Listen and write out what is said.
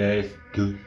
Okay. good.